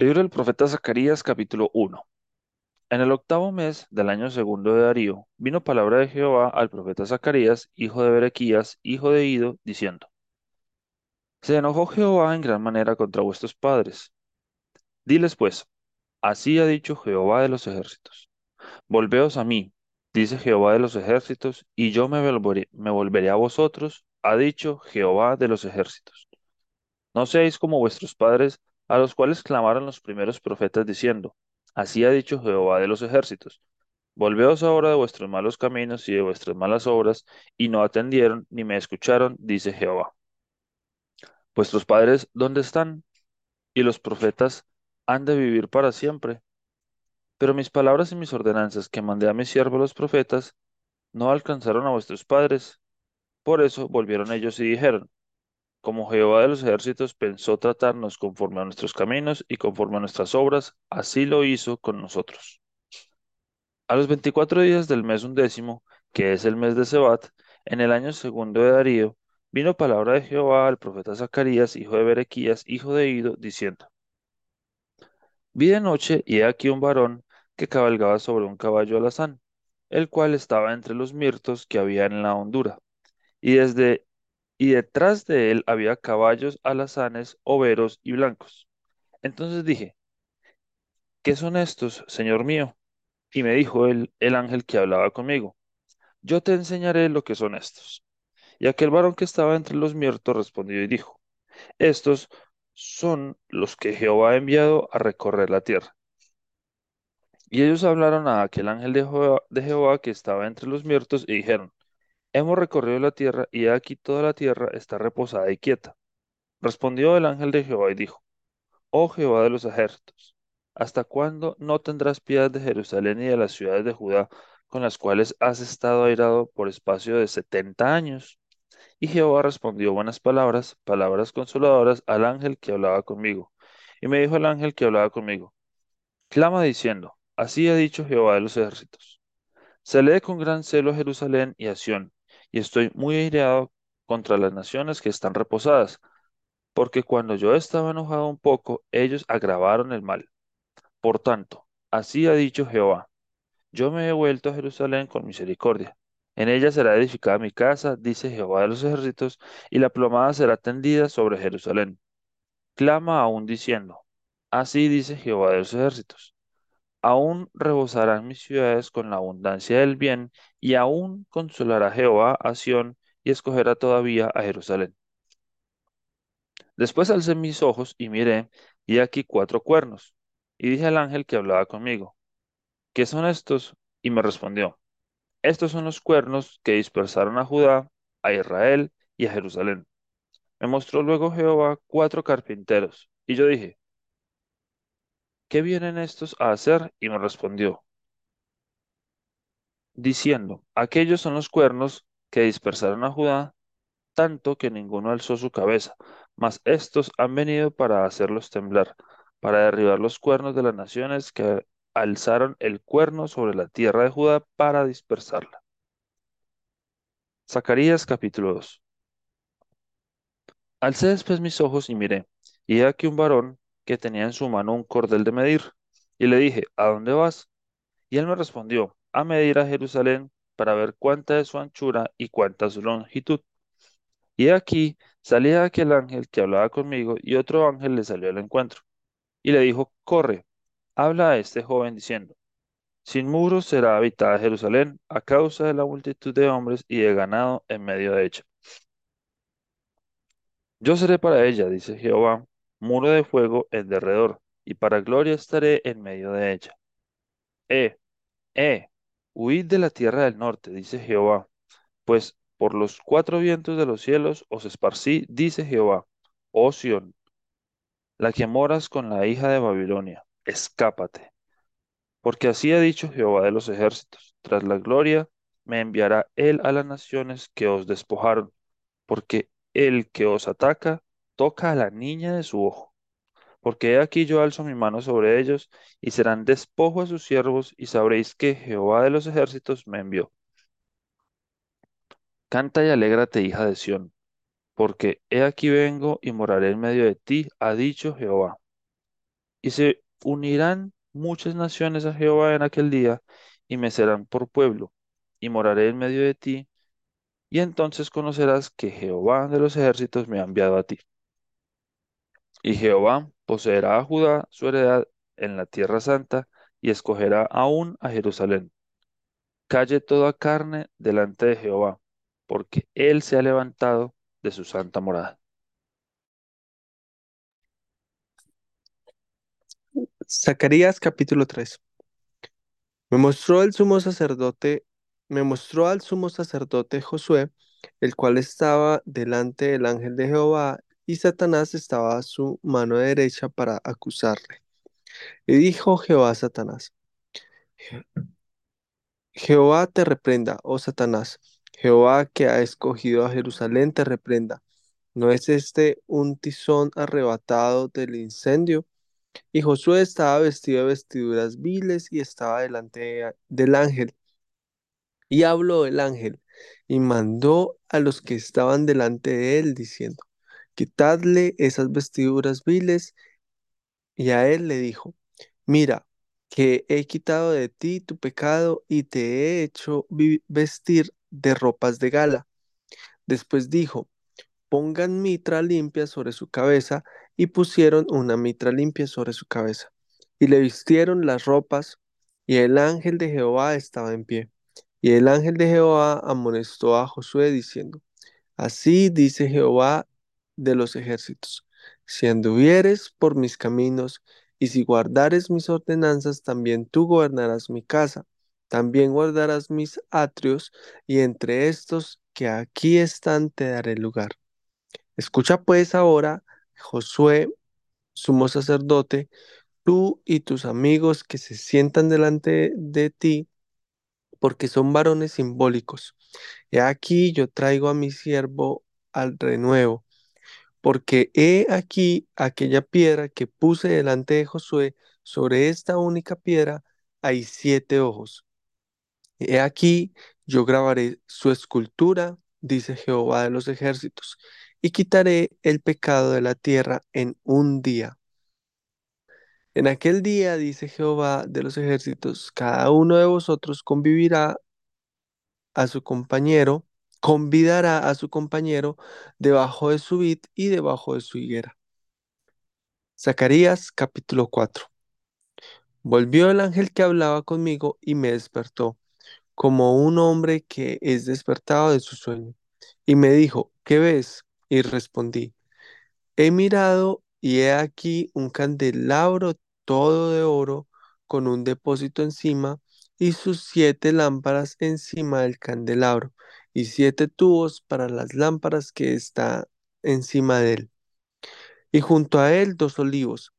Libro del profeta Zacarías, capítulo uno. En el octavo mes del año segundo de Darío, vino palabra de Jehová al profeta Zacarías, hijo de Berequías, hijo de Ido, diciendo: Se enojó Jehová en gran manera contra vuestros padres. Diles pues: Así ha dicho Jehová de los ejércitos: Volveos a mí, dice Jehová de los ejércitos, y yo me volveré, me volveré a vosotros, ha dicho Jehová de los ejércitos. No seáis como vuestros padres, a los cuales clamaron los primeros profetas diciendo: Así ha dicho Jehová de los ejércitos. Volveos ahora de vuestros malos caminos y de vuestras malas obras, y no atendieron ni me escucharon, dice Jehová. Vuestros padres, ¿dónde están? Y los profetas han de vivir para siempre. Pero mis palabras y mis ordenanzas que mandé a mis siervos los profetas no alcanzaron a vuestros padres. Por eso volvieron ellos y dijeron, como Jehová de los ejércitos pensó tratarnos conforme a nuestros caminos y conforme a nuestras obras, así lo hizo con nosotros. A los veinticuatro días del mes undécimo, que es el mes de Sebat, en el año segundo de Darío, vino palabra de Jehová al profeta Zacarías, hijo de Berequías, hijo de Ido, diciendo: Vi de noche y he aquí un varón que cabalgaba sobre un caballo alazán, el cual estaba entre los mirtos que había en la hondura, y desde y detrás de él había caballos alazanes, overos y blancos. Entonces dije: ¿Qué son estos, señor mío? Y me dijo el, el ángel que hablaba conmigo: Yo te enseñaré lo que son estos. Y aquel varón que estaba entre los muertos respondió y dijo, Estos son los que Jehová ha enviado a recorrer la tierra. Y ellos hablaron a aquel ángel de Jehová, de Jehová que estaba entre los muertos y dijeron, Hemos recorrido la tierra y aquí toda la tierra está reposada y quieta. Respondió el ángel de Jehová y dijo, Oh Jehová de los ejércitos, ¿hasta cuándo no tendrás piedad de Jerusalén y de las ciudades de Judá con las cuales has estado airado por espacio de setenta años? Y Jehová respondió buenas palabras, palabras consoladoras al ángel que hablaba conmigo. Y me dijo el ángel que hablaba conmigo, clama diciendo, así ha dicho Jehová de los ejércitos. Se lee con gran celo a Jerusalén y a Sión, y estoy muy aireado contra las naciones que están reposadas, porque cuando yo estaba enojado un poco, ellos agravaron el mal. Por tanto, así ha dicho Jehová, yo me he vuelto a Jerusalén con misericordia. En ella será edificada mi casa, dice Jehová de los ejércitos, y la plomada será tendida sobre Jerusalén. Clama aún diciendo, así dice Jehová de los ejércitos. Aún rebosarán mis ciudades con la abundancia del bien, y aún consolará Jehová a Sión, y escogerá todavía a Jerusalén. Después alcé mis ojos y miré, y aquí cuatro cuernos. Y dije al ángel que hablaba conmigo, ¿qué son estos? Y me respondió, estos son los cuernos que dispersaron a Judá, a Israel y a Jerusalén. Me mostró luego Jehová cuatro carpinteros, y yo dije, ¿qué vienen estos a hacer? Y me respondió, diciendo, aquellos son los cuernos que dispersaron a Judá, tanto que ninguno alzó su cabeza, mas estos han venido para hacerlos temblar, para derribar los cuernos de las naciones que alzaron el cuerno sobre la tierra de Judá para dispersarla. Zacarías capítulo 2. Alcé después mis ojos y miré, y he aquí un varón que tenía en su mano un cordel de medir, y le dije, ¿a dónde vas? Y él me respondió, a medir a Jerusalén para ver cuánta es su anchura y cuánta su longitud. Y aquí salía aquel ángel que hablaba conmigo, y otro ángel le salió al encuentro, y le dijo, corre, habla a este joven diciendo, sin muros será habitada Jerusalén a causa de la multitud de hombres y de ganado en medio de ella. Yo seré para ella, dice Jehová, muro de fuego en derredor, y para gloria estaré en medio de ella. Eh, eh, huid de la tierra del norte, dice Jehová, pues por los cuatro vientos de los cielos os esparcí, dice Jehová, oh Sión, la que moras con la hija de Babilonia, escápate. Porque así ha dicho Jehová de los ejércitos, tras la gloria me enviará él a las naciones que os despojaron, porque el que os ataca toca a la niña de su ojo. Porque he aquí yo alzo mi mano sobre ellos, y serán despojo a sus siervos, y sabréis que Jehová de los ejércitos me envió. Canta y alégrate, hija de Sión, porque he aquí vengo y moraré en medio de ti, ha dicho Jehová. Y se unirán muchas naciones a Jehová en aquel día, y me serán por pueblo, y moraré en medio de ti, y entonces conocerás que Jehová de los ejércitos me ha enviado a ti. Y Jehová poseerá a Judá su heredad en la tierra santa, y escogerá aún a Jerusalén. Calle toda carne delante de Jehová, porque él se ha levantado de su santa morada. Zacarías capítulo 3. Me mostró el sumo sacerdote, me mostró al sumo sacerdote Josué, el cual estaba delante del ángel de Jehová, y Satanás estaba a su mano derecha para acusarle. Y dijo Jehová a Satanás, Jehová te reprenda, oh Satanás, Jehová que ha escogido a Jerusalén te reprenda. ¿No es este un tizón arrebatado del incendio? Y Josué estaba vestido de vestiduras viles y estaba delante del ángel. Y habló el ángel y mandó a los que estaban delante de él, diciendo, quitadle esas vestiduras viles. Y a él le dijo, mira, que he quitado de ti tu pecado y te he hecho vestir de ropas de gala. Después dijo, pongan mitra limpia sobre su cabeza, y pusieron una mitra limpia sobre su cabeza. Y le vistieron las ropas, y el ángel de Jehová estaba en pie. Y el ángel de Jehová amonestó a Josué diciendo, Así dice Jehová de los ejércitos, si anduvieres por mis caminos, y si guardares mis ordenanzas, también tú gobernarás mi casa, también guardarás mis atrios, y entre estos que aquí están te daré lugar. Escucha pues ahora, Josué, sumo sacerdote, tú y tus amigos que se sientan delante de ti, porque son varones simbólicos. He aquí yo traigo a mi siervo al renuevo, porque he aquí aquella piedra que puse delante de Josué, sobre esta única piedra hay siete ojos. He aquí yo grabaré su escultura, dice Jehová de los ejércitos, y quitaré el pecado de la tierra en un día. En aquel día, dice Jehová de los ejércitos, cada uno de vosotros convivirá a su compañero, convidará a su compañero debajo de su vid y debajo de su higuera. Zacarías capítulo 4. Volvió el ángel que hablaba conmigo y me despertó, como un hombre que es despertado de su sueño. Y me dijo, ¿qué ves? Y respondí, he mirado y he aquí un candelabro todo de oro con un depósito encima y sus siete lámparas encima del candelabro y siete tubos para las lámparas que está encima de él. Y junto a él dos olivos,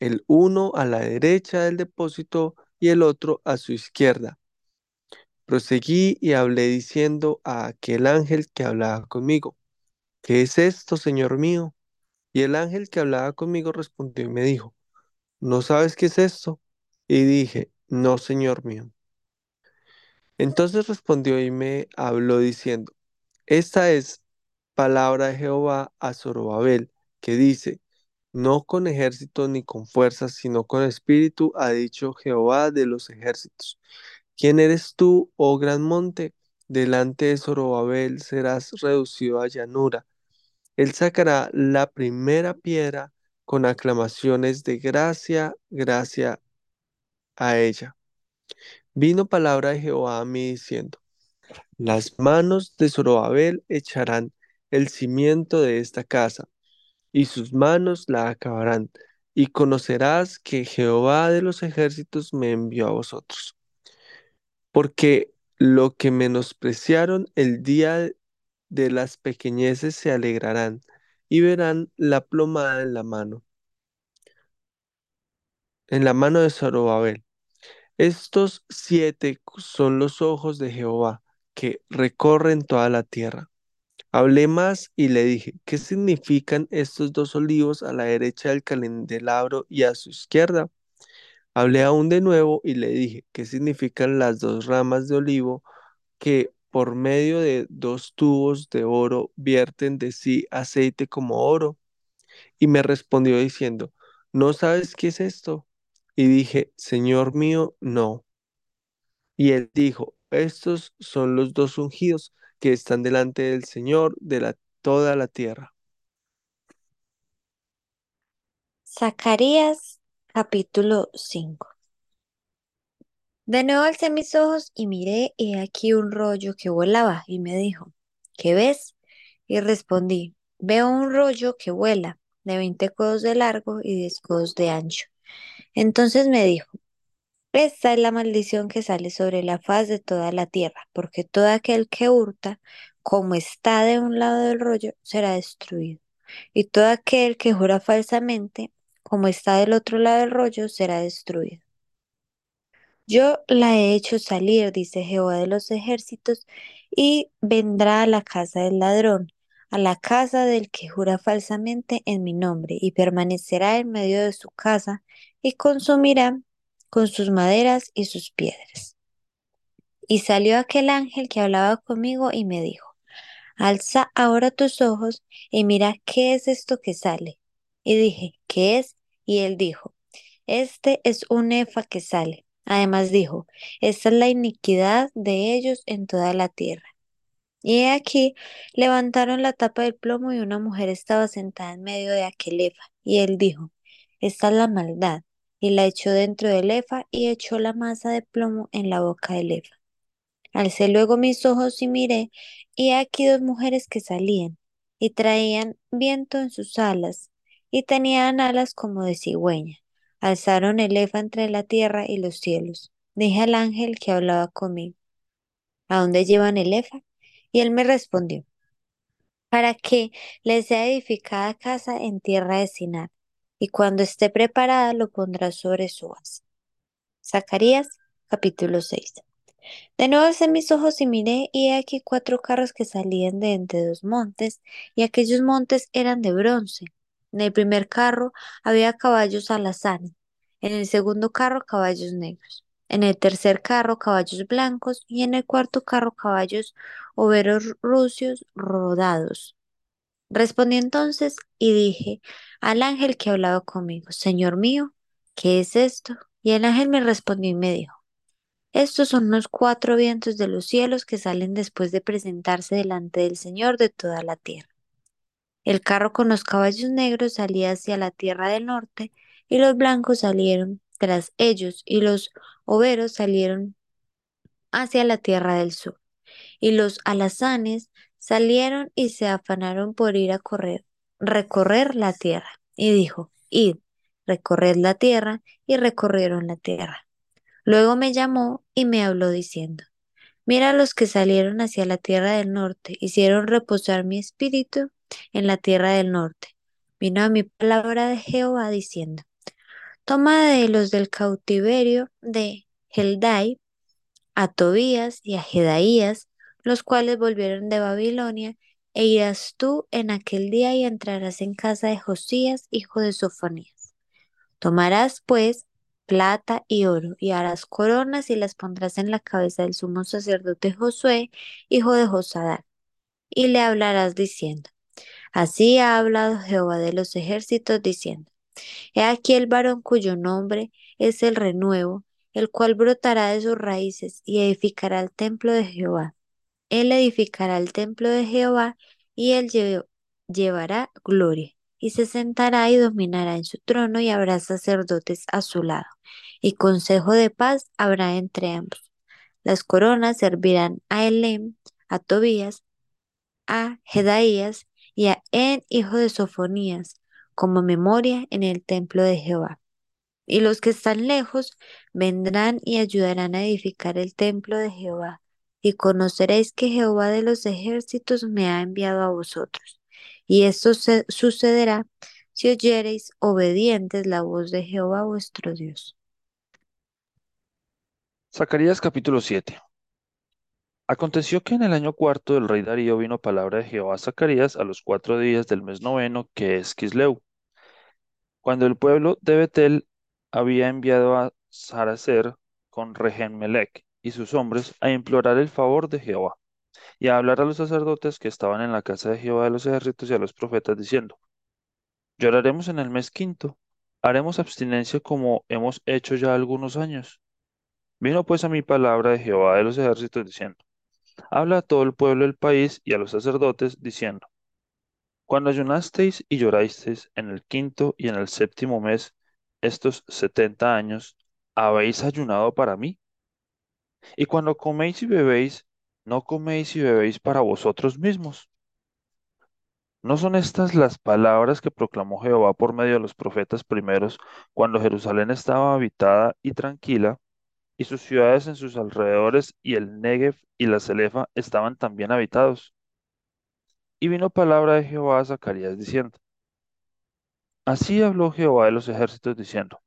el uno a la derecha del depósito y el otro a su izquierda. Proseguí y hablé diciendo a aquel ángel que hablaba conmigo, ¿qué es esto, Señor mío? Y el ángel que hablaba conmigo respondió y me dijo, ¿no sabes qué es esto? Y dije, no, Señor mío. Entonces respondió y me habló diciendo, esta es palabra de Jehová a Zorobabel, que dice, no con ejército ni con fuerzas, sino con espíritu, ha dicho Jehová de los ejércitos. ¿Quién eres tú, oh gran monte? Delante de Zorobabel serás reducido a llanura. Él sacará la primera piedra con aclamaciones de gracia, gracia a ella. Vino palabra de Jehová a mí diciendo, las manos de Zorobabel echarán el cimiento de esta casa, y sus manos la acabarán, y conocerás que Jehová de los ejércitos me envió a vosotros. Porque lo que menospreciaron el día de las pequeñeces se alegrarán, y verán la plomada en la mano, en la mano de Zorobabel. Estos siete son los ojos de Jehová, que recorren toda la tierra. Hablé más y le dije, ¿qué significan estos dos olivos a la derecha del candelabro y a su izquierda? Hablé aún de nuevo y le dije, ¿qué significan las dos ramas de olivo que por medio de dos tubos de oro vierten de sí aceite como oro? Y me respondió diciendo, ¿no sabes qué es esto? Y dije, Señor mío, no. Y él dijo, estos son los dos ungidos que están delante del Señor de la, toda la tierra. Zacarías capítulo 5 De nuevo alcé mis ojos y miré, y aquí un rollo que volaba, y me dijo, ¿qué ves? Y respondí, veo un rollo que vuela, de veinte codos de largo y diez codos de ancho. Entonces me dijo, esta es la maldición que sale sobre la faz de toda la tierra, porque todo aquel que hurta, como está de un lado del rollo, será destruido. Y todo aquel que jura falsamente, como está del otro lado del rollo, será destruido. Yo la he hecho salir, dice Jehová de los ejércitos, y vendrá a la casa del ladrón, a la casa del que jura falsamente en mi nombre, y permanecerá en medio de su casa, y consumirá con sus maderas y sus piedras. Y salió aquel ángel que hablaba conmigo y me dijo, Alza ahora tus ojos y mira qué es esto que sale. Y dije, ¿qué es? Y él dijo, Este es un efa que sale. Además dijo, Esta es la iniquidad de ellos en toda la tierra. Y aquí, levantaron la tapa del plomo y una mujer estaba sentada en medio de aquel efa. Y él dijo, Esta es la maldad. Y la echó dentro del efa y echó la masa de plomo en la boca del efa. Alcé luego mis ojos y miré, y aquí dos mujeres que salían, y traían viento en sus alas, y tenían alas como de cigüeña. Alzaron el efa entre la tierra y los cielos. Dije al ángel que hablaba conmigo, ¿a dónde llevan el efa? Y él me respondió, para que les sea edificada casa en tierra de Sinar, y cuando esté preparada lo pondrá sobre su base. Zacarías capítulo 6. De nuevo alcé mis ojos y miré, y he aquí cuatro carros que salían de entre dos montes, y aquellos montes eran de bronce. En el primer carro había caballos alazanes, en el segundo carro caballos negros, en el tercer carro caballos blancos, y en el cuarto carro caballos overos rucios rodados. Respondí entonces y dije al ángel que hablaba conmigo, Señor mío, ¿qué es esto? Y el ángel me respondió y me dijo, estos son los cuatro vientos de los cielos que salen después de presentarse delante del Señor de toda la tierra. El carro con los caballos negros salía hacia la tierra del norte, y los blancos salieron tras ellos, y los overos salieron hacia la tierra del sur. Y los alazanes salieron y se afanaron por ir a correr, recorrer la tierra. Y dijo, id, recorred la tierra, y recorrieron la tierra. Luego me llamó y me habló diciendo, Mira los que salieron hacia la tierra del norte, hicieron reposar mi espíritu en la tierra del norte. Vino a mi palabra de Jehová diciendo, Toma de los del cautiverio de Heldai a Tobías y a Jedaías, los cuales volvieron de Babilonia, e irás tú en aquel día y entrarás en casa de Josías, hijo de Sofonías. Tomarás, pues, plata y oro, y harás coronas y las pondrás en la cabeza del sumo sacerdote Josué, hijo de Josadar, y le hablarás diciendo, Así ha hablado Jehová de los ejércitos, diciendo, He aquí el varón cuyo nombre es el renuevo, el cual brotará de sus raíces y edificará el templo de Jehová. Él edificará el templo de Jehová y él llevará gloria y se sentará y dominará en su trono y habrá sacerdotes a su lado, y consejo de paz habrá entre ambos. Las coronas servirán a Elem, a Tobías, a Jedaías y a En, hijo de Sofonías, como memoria en el templo de Jehová. Y los que están lejos vendrán y ayudarán a edificar el templo de Jehová, y conoceréis que Jehová de los ejércitos me ha enviado a vosotros. Y esto sucederá si oyereis obedientes la voz de Jehová vuestro Dios. Zacarías capítulo 7. Aconteció que en el año cuarto del rey Darío vino palabra de Jehová a Zacarías a los cuatro días del mes noveno, que es Kisleu. Cuando el pueblo de Betel había enviado a Saracer con Regenmelec y sus hombres a implorar el favor de Jehová y a hablar a los sacerdotes que estaban en la casa de Jehová de los ejércitos y a los profetas diciendo, lloraremos en el mes quinto Haremos abstinencia como hemos hecho ya algunos años. Vino pues a mi palabra de Jehová de los ejércitos diciendo, habla a todo el pueblo del país y a los sacerdotes diciendo, cuando ayunasteis y llorasteis en el quinto y en el séptimo mes, estos setenta años, ¿habéis ayunado para mí? Y cuando coméis y bebéis, no coméis y bebéis para vosotros mismos. ¿No son estas las palabras que proclamó Jehová por medio de los profetas primeros, cuando Jerusalén estaba habitada y tranquila, y sus ciudades en sus alrededores y el Negev y la Celefa estaban también habitados? Y vino palabra de Jehová a Zacarías diciendo, Así habló Jehová de los ejércitos diciendo,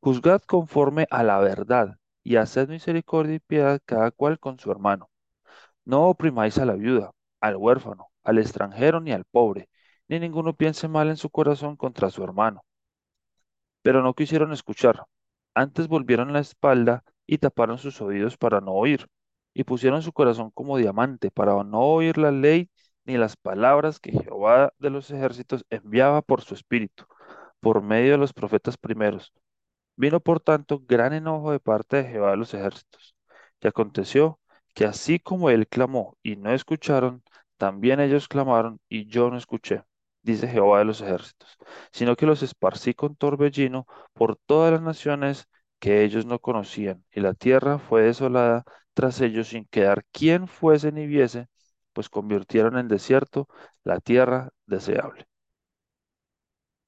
Juzgad conforme a la verdad, y haced misericordia y piedad cada cual con su hermano. No oprimáis a la viuda, al huérfano, al extranjero ni al pobre, ni ninguno piense mal en su corazón contra su hermano. Pero no quisieron escuchar, antes volvieron la espalda y taparon sus oídos para no oír, y pusieron su corazón como diamante para no oír la ley ni las palabras que Jehová de los ejércitos enviaba por su espíritu, por medio de los profetas primeros. Vino por tanto gran enojo de parte de Jehová de los ejércitos. Y aconteció que así como él clamó y no escucharon, también ellos clamaron y yo no escuché, dice Jehová de los ejércitos, sino que los esparcí con torbellino por todas las naciones que ellos no conocían, y la tierra fue desolada tras ellos sin quedar quien fuese ni viese, pues convirtieron en desierto la tierra deseable.